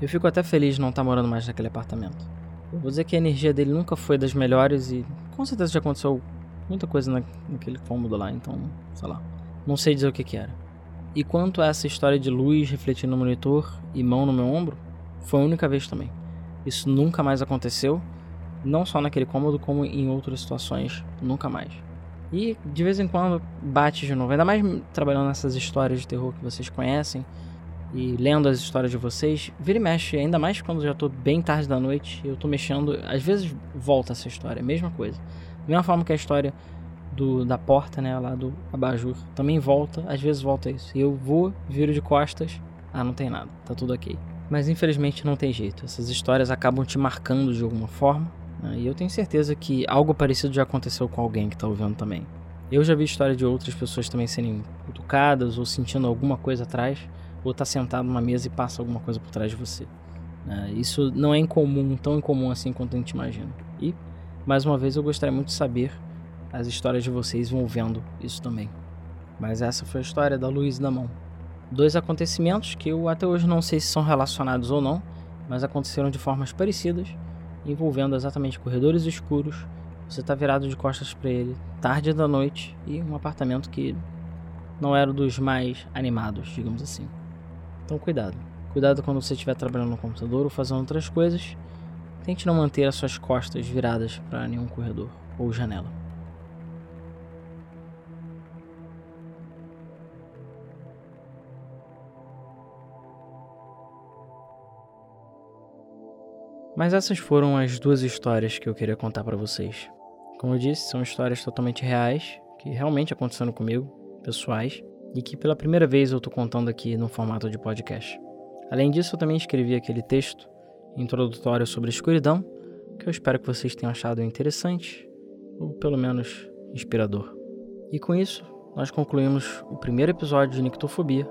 eu fico até feliz de não estar morando mais naquele apartamento. Eu vou dizer que a energia dele nunca foi das melhores e com certeza já aconteceu muita coisa na, naquele cômodo lá, então, sei lá. Não sei dizer o que, que era. E quanto a essa história de luz refletindo no monitor e mão no meu ombro, foi a única vez também. Isso nunca mais aconteceu, não só naquele cômodo, como em outras situações, nunca mais. E de vez em quando bate de novo, ainda mais trabalhando nessas histórias de terror que vocês conhecem e lendo as histórias de vocês, vira e mexe, ainda mais quando já tô bem tarde da noite, eu tô mexendo, às vezes volta essa história, mesma coisa. Da mesma forma que a história do, da porta, né, lá do abajur, também volta, às vezes volta isso. E eu vou, viro de costas, ah, não tem nada, tá tudo ok. Mas infelizmente não tem jeito, essas histórias acabam te marcando de alguma forma, né? E eu tenho certeza que algo parecido já aconteceu com alguém que está ouvindo também. Eu já vi história de outras pessoas também serem cutucadas ou sentindo alguma coisa atrás, ou tá sentado numa mesa e passa alguma coisa por trás de você. Né? Isso não é incomum, tão incomum assim quanto a gente imagina. E, mais uma vez, eu gostaria muito de saber as histórias de vocês envolvendo isso também. Mas essa foi a história da luz da mão. Dois acontecimentos que eu até hoje não sei se são relacionados ou não, mas aconteceram de formas parecidas envolvendo exatamente corredores escuros. Você está virado de costas para ele, tarde da noite e um apartamento que não era dos mais animados, digamos assim. Então cuidado. Cuidado quando você estiver trabalhando no computador ou fazendo outras coisas. Tente não manter as suas costas viradas para nenhum corredor ou janela. Mas essas foram as duas histórias que eu queria contar para vocês. Como eu disse, são histórias totalmente reais, que realmente aconteceram comigo, pessoais, e que pela primeira vez eu tô contando aqui no formato de podcast. Além disso, eu também escrevi aquele texto introdutório sobre escuridão, que eu espero que vocês tenham achado interessante, ou pelo menos inspirador. E com isso, nós concluímos o primeiro episódio de Nictofobia,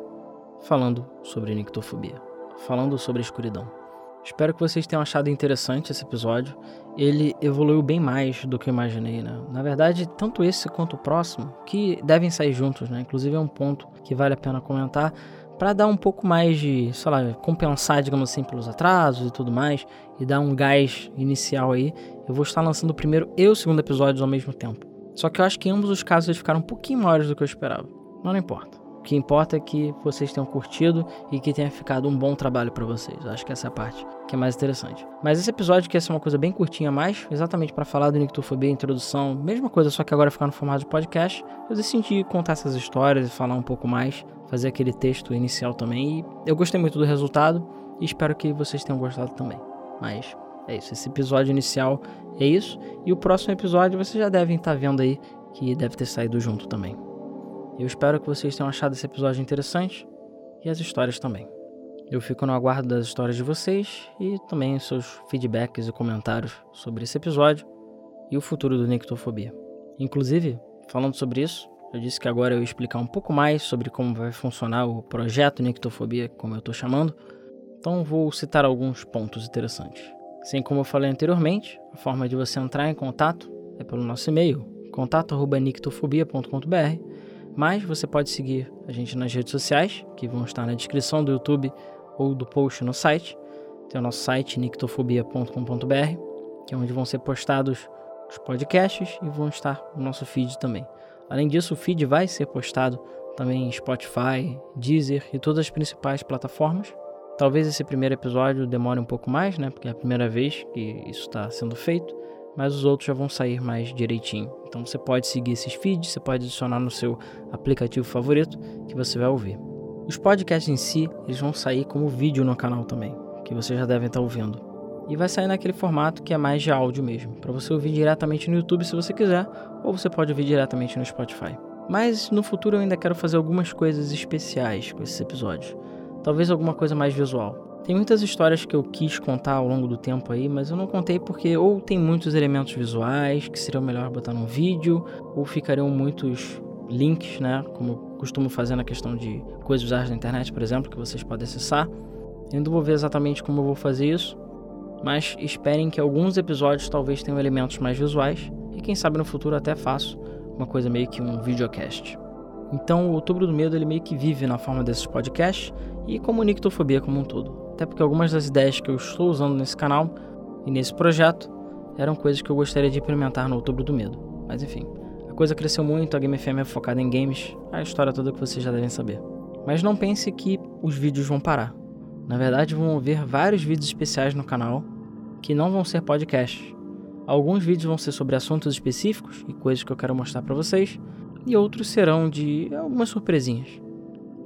falando sobre nictofobia, falando sobre escuridão. Espero que vocês tenham achado interessante esse episódio. Ele evoluiu bem mais do que eu imaginei, né? Na verdade, tanto esse quanto o próximo, que devem sair juntos, né? Inclusive é um ponto que vale a pena comentar para dar um pouco mais de, sei lá, compensar, digamos assim, pelos atrasos e tudo mais e dar um gás inicial aí. Eu vou estar lançando o primeiro e o segundo episódios ao mesmo tempo. Só que eu acho que em ambos os casos eles ficaram um pouquinho maiores do que eu esperava. Mas não importa. que importa é que vocês tenham curtido e que tenha ficado um bom trabalho para vocês. Eu acho que essa é a parte que é mais interessante. Mas esse episódio que ia ser uma coisa bem curtinha mais, exatamente para falar do Nictofobia, introdução, mesma coisa, só que agora ficar no formato de podcast, eu decidi contar essas histórias e falar um pouco mais, fazer aquele texto inicial também. E eu gostei muito do resultado e espero que vocês tenham gostado também. Mas é isso, esse episódio inicial é isso. E o próximo episódio vocês já devem estar vendo aí, que deve ter saído junto também. Eu espero que vocês tenham achado esse episódio interessante e as histórias também. Eu fico no aguardo das histórias de vocês e também seus feedbacks e comentários sobre esse episódio e o futuro do Nictofobia. Inclusive, falando sobre isso, eu disse que agora eu ia explicar um pouco mais sobre como vai funcionar o projeto Nictofobia, como eu estou chamando, então vou citar alguns pontos interessantes. Assim como eu falei anteriormente, a forma de você entrar em contato é pelo nosso e-mail, contato.nictofobia.com.br, mas você pode seguir a gente nas redes sociais, que vão estar na descrição do YouTube ou do post no site. Tem o nosso site nictofobia.com.br, que é onde vão ser postados os podcasts e vão estar o nosso feed também. Além disso, o feed vai ser postado também em Spotify, Deezer e todas as principais plataformas. Talvez esse primeiro episódio demore um pouco mais, né? Porque é a primeira vez que isso está sendo feito, mas os outros já vão sair mais direitinho. Então você pode seguir esses feeds, você pode adicionar no seu aplicativo favorito que você vai ouvir. Os podcasts em si, eles vão sair como vídeo no canal também, que vocês já devem estar ouvindo. E vai sair naquele formato que é mais de áudio mesmo, para você ouvir diretamente no YouTube se você quiser, ou você pode ouvir diretamente no Spotify. Mas no futuro eu ainda quero fazer algumas coisas especiais com esses episódios talvez alguma coisa mais visual. Tem muitas histórias que eu quis contar ao longo do tempo aí, mas eu não contei porque ou tem muitos elementos visuais que seriam melhor botar num vídeo, ou ficariam muitos links, né, como costumo fazer na questão de coisas usadas na internet, por exemplo, que vocês podem acessar. Eu ainda vou ver exatamente como eu vou fazer isso, mas esperem que alguns episódios talvez tenham elementos mais visuais e quem sabe no futuro até faço uma coisa meio que um videocast. Então, o Outubro do Medo ele meio que vive na forma desses podcasts e como nictofobia como um todo. Até porque algumas das ideias que eu estou usando nesse canal e nesse projeto eram coisas que eu gostaria de implementar no Outubro do Medo. Mas enfim, coisa cresceu muito, a Game FM é focada em games, a história toda que vocês já devem saber. Mas não pense que os vídeos vão parar. Na verdade, vão haver vários vídeos especiais no canal que não vão ser podcasts. Alguns vídeos vão ser sobre assuntos específicos e coisas que eu quero mostrar para vocês, e outros serão de algumas surpresinhas.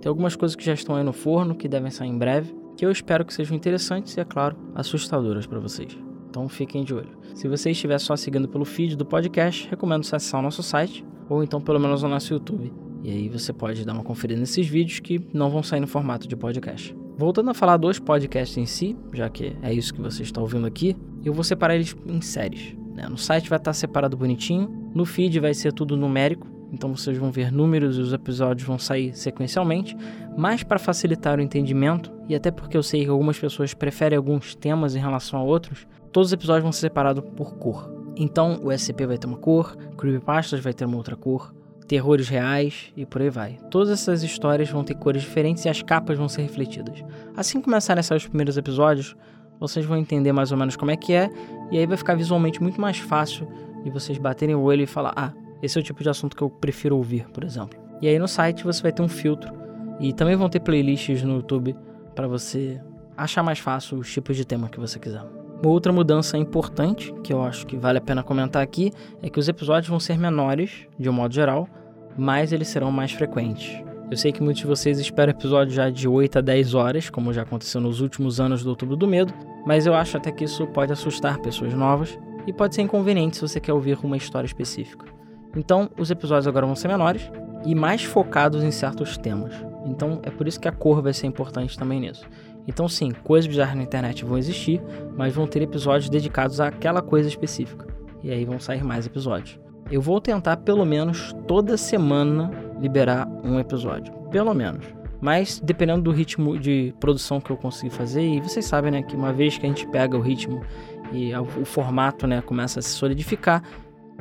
Tem algumas coisas que já estão aí no forno, que devem sair em breve, que eu espero que sejam interessantes e, é claro, assustadoras para vocês. Então fiquem de olho. Se você estiver só seguindo pelo feed do podcast, recomendo acessar o nosso site ou então pelo menos o nosso YouTube. E aí você pode dar uma conferida nesses vídeos que não vão sair no formato de podcast. Voltando a falar dos podcasts em si, já que é isso que você está ouvindo aqui, eu vou separar eles em séries. Né? No site vai estar separado bonitinho, no feed vai ser tudo numérico, então vocês vão ver números e os episódios vão sair sequencialmente, mas para facilitar o entendimento, e até porque eu sei que algumas pessoas preferem alguns temas em relação a outros, todos os episódios vão ser separados por cor. Então o SCP vai ter uma cor, Creepypastas vai ter uma outra cor, terrores reais e por aí vai. Todas essas histórias vão ter cores diferentes e as capas vão ser refletidas. Assim que começarem a sair os primeiros episódios, vocês vão entender mais ou menos como é que é, e aí vai ficar visualmente muito mais fácil de vocês baterem o olho e falar: ah, esse é o tipo de assunto que eu prefiro ouvir, por exemplo. E aí no site você vai ter um filtro e também vão ter playlists no YouTube para você achar mais fácil os tipos de tema que você quiser. Uma outra mudança importante que eu acho que vale a pena comentar aqui é que os episódios vão ser menores, de um modo geral, mas eles serão mais frequentes. Eu sei que muitos de vocês esperam episódios já de 8 a 10 horas, como já aconteceu nos últimos anos do Outubro do Medo, mas eu acho até que isso pode assustar pessoas novas e pode ser inconveniente se você quer ouvir uma história específica. Então, os episódios agora vão ser menores e mais focados em certos temas. Então, é por isso que a cor vai ser importante também nisso. Então, sim, coisas bizarras na internet vão existir, mas vão ter episódios dedicados àquela coisa específica. E aí vão sair mais episódios. Eu vou tentar, pelo menos, toda semana liberar um episódio. Pelo menos. Mas dependendo do ritmo de produção que eu conseguir fazer, e vocês sabem, né, que uma vez que a gente pega o ritmo e o formato, né, começa a se solidificar,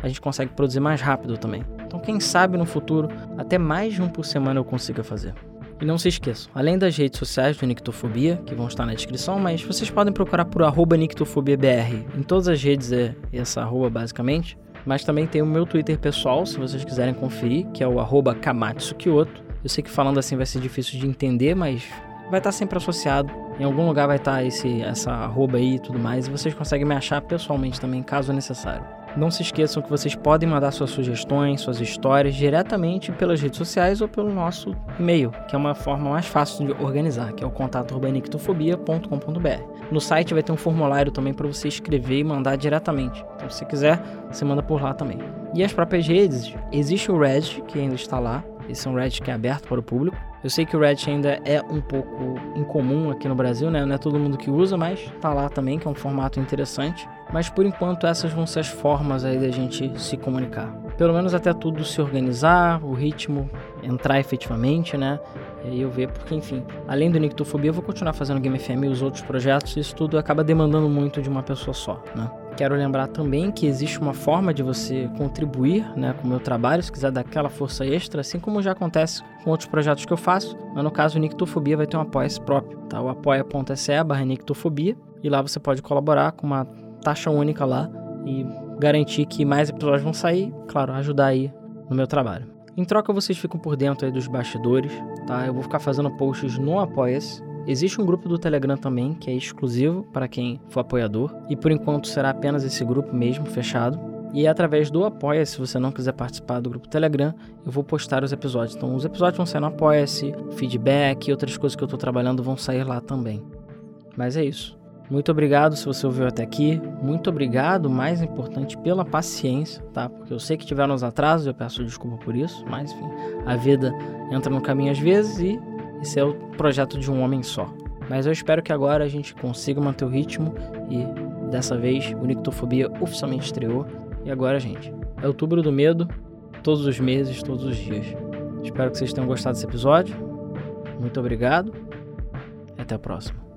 a gente consegue produzir mais rápido também. Então, quem sabe no futuro, até mais de um por semana eu consiga fazer. E não se esqueçam, além das redes sociais do Nictofobia, que vão estar na descrição, mas vocês podem procurar por arroba NictofobiaBR. Em todas as redes é essa arroba basicamente. Mas também tem o meu Twitter pessoal, se vocês quiserem conferir, que é o arroba Kamatsu Kyoto. Eu sei que falando assim vai ser difícil de entender, mas vai estar sempre associado. Em algum lugar vai estar esse, essa arroba aí e tudo mais. E vocês conseguem me achar pessoalmente também, caso necessário. Não se esqueçam que vocês podem mandar suas sugestões, suas histórias diretamente pelas redes sociais ou pelo nosso e-mail, que é uma forma mais fácil de organizar, que é o contato urbanictofobia.com.br. No site vai ter um formulário também para você escrever e mandar diretamente. Então, se quiser, você manda por lá também. E as próprias redes, existe o Reddit, que ainda está lá. Esse é um Reddit que é aberto para o público. Eu sei que o Reddit ainda é um pouco incomum aqui no Brasil, né? Não é todo mundo que usa, mas tá lá também, que é um formato interessante. Mas por enquanto essas vão ser as formas aí da gente se comunicar. Pelo menos até tudo se organizar, o ritmo entrar efetivamente, né? E aí eu ver, porque enfim, além do Nictofobia, eu vou continuar fazendo Game FM e os outros projetos, isso tudo acaba demandando muito de uma pessoa só, né? Quero lembrar também que existe uma forma de você contribuir né, com o meu trabalho, se quiser dar aquela força extra, assim como já acontece com outros projetos que eu faço, mas no caso o Nictofobia vai ter um apoia próprio, tá? O apoia.se barra Nictofobia, e lá você pode colaborar com uma taxa única lá e garantir que mais episódios vão sair, claro, ajudar aí no meu trabalho. Em troca, vocês ficam por dentro aí dos bastidores, tá? Eu vou ficar fazendo posts no Apoia-se. Existe um grupo do Telegram também, que é exclusivo para quem for apoiador, e por enquanto será apenas esse grupo mesmo, fechado. E é através do Apoia, se você não quiser participar do grupo Telegram, eu vou postar os episódios. Então, os episódios vão sair no Apoia-se, feedback e outras coisas que eu estou trabalhando vão sair lá também. Mas é isso. Muito obrigado se você ouviu até aqui. Muito obrigado, mais importante, pela paciência, tá? Porque eu sei que tiveram os atrasos, eu peço desculpa por isso, mas enfim, a vida entra no caminho às vezes e esse é o projeto de um homem só. Mas eu espero que agora a gente consiga manter o ritmo e dessa vez o Nictofobia oficialmente estreou. E agora, gente, é outubro do medo, todos os meses, todos os dias. Espero que vocês tenham gostado desse episódio. Muito obrigado até a próxima.